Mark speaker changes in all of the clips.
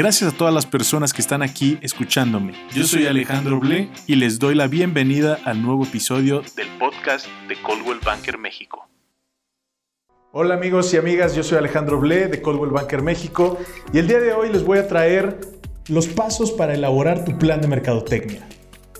Speaker 1: Gracias a todas las personas que están aquí escuchándome. Yo soy Alejandro Ble y les doy la bienvenida al nuevo episodio del podcast de Coldwell Banker México. Hola amigos y amigas, yo soy Alejandro Ble de Coldwell Banker México y el día de hoy les voy a traer los pasos para elaborar tu plan de mercadotecnia.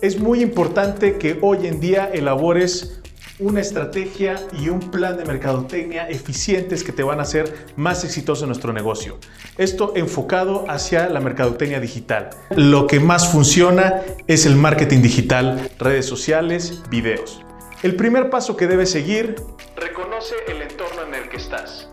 Speaker 1: Es muy importante que hoy en día elabores una estrategia y un plan de mercadotecnia eficientes que te van a hacer más exitoso en nuestro negocio. Esto enfocado hacia la mercadotecnia digital. Lo que más funciona es el marketing digital, redes sociales, videos. El primer paso que debes seguir, reconoce el entorno en el que estás.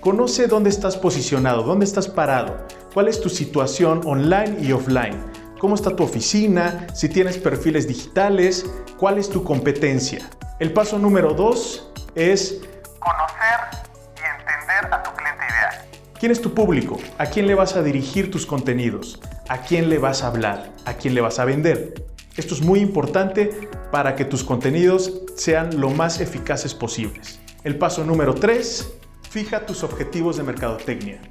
Speaker 1: Conoce dónde estás posicionado, dónde estás parado, cuál es tu situación online y offline, cómo está tu oficina, si tienes perfiles digitales, cuál es tu competencia. El paso número dos es conocer y entender a tu cliente ideal. ¿Quién es tu público? ¿A quién le vas a dirigir tus contenidos? ¿A quién le vas a hablar? ¿A quién le vas a vender? Esto es muy importante para que tus contenidos sean lo más eficaces posibles. El paso número tres, fija tus objetivos de mercadotecnia.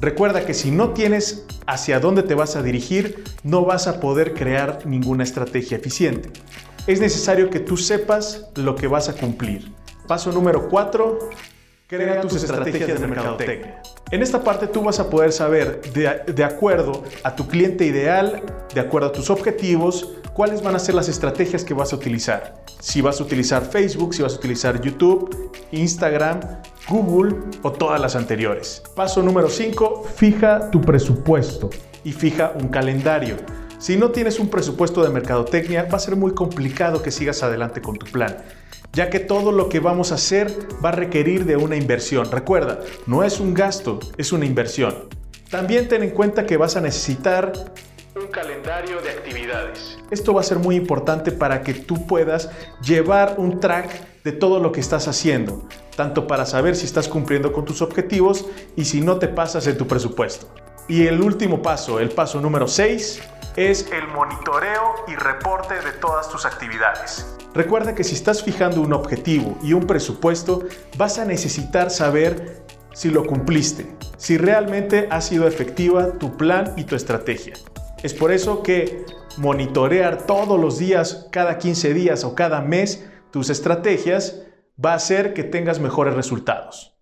Speaker 1: Recuerda que si no tienes hacia dónde te vas a dirigir, no vas a poder crear ninguna estrategia eficiente es necesario que tú sepas lo que vas a cumplir. Paso número 4. Crea tus estrategias de mercadotecnia. En esta parte tú vas a poder saber, de, acuerdo a tu cliente ideal, de acuerdo a tus objetivos, cuáles van a ser las estrategias que vas a utilizar. Si vas a utilizar Facebook, si vas a utilizar YouTube, Instagram, Google o todas las anteriores. Paso número 5, fija tu presupuesto y fija un calendario. Si no tienes un presupuesto de mercadotecnia, va a ser muy complicado que sigas adelante con tu plan, ya que todo lo que vamos a hacer va a requerir de una inversión. Recuerda, no es un gasto, es una inversión. También ten en cuenta que vas a necesitar un calendario de actividades. Esto va a ser muy importante para que tú puedas llevar un track de todo lo que estás haciendo, tanto para saber si estás cumpliendo con tus objetivos y si no te pasas en tu presupuesto. Y el último paso, el paso número 6, es el monitoreo y reporte de todas tus actividades. Recuerda que si estás fijando un objetivo y un presupuesto, vas a necesitar saber si lo cumpliste, si realmente ha sido efectiva tu plan y tu estrategia. Es por eso que monitorear todos los días, cada 15 días o cada mes, tus estrategias va a hacer que tengas mejores resultados.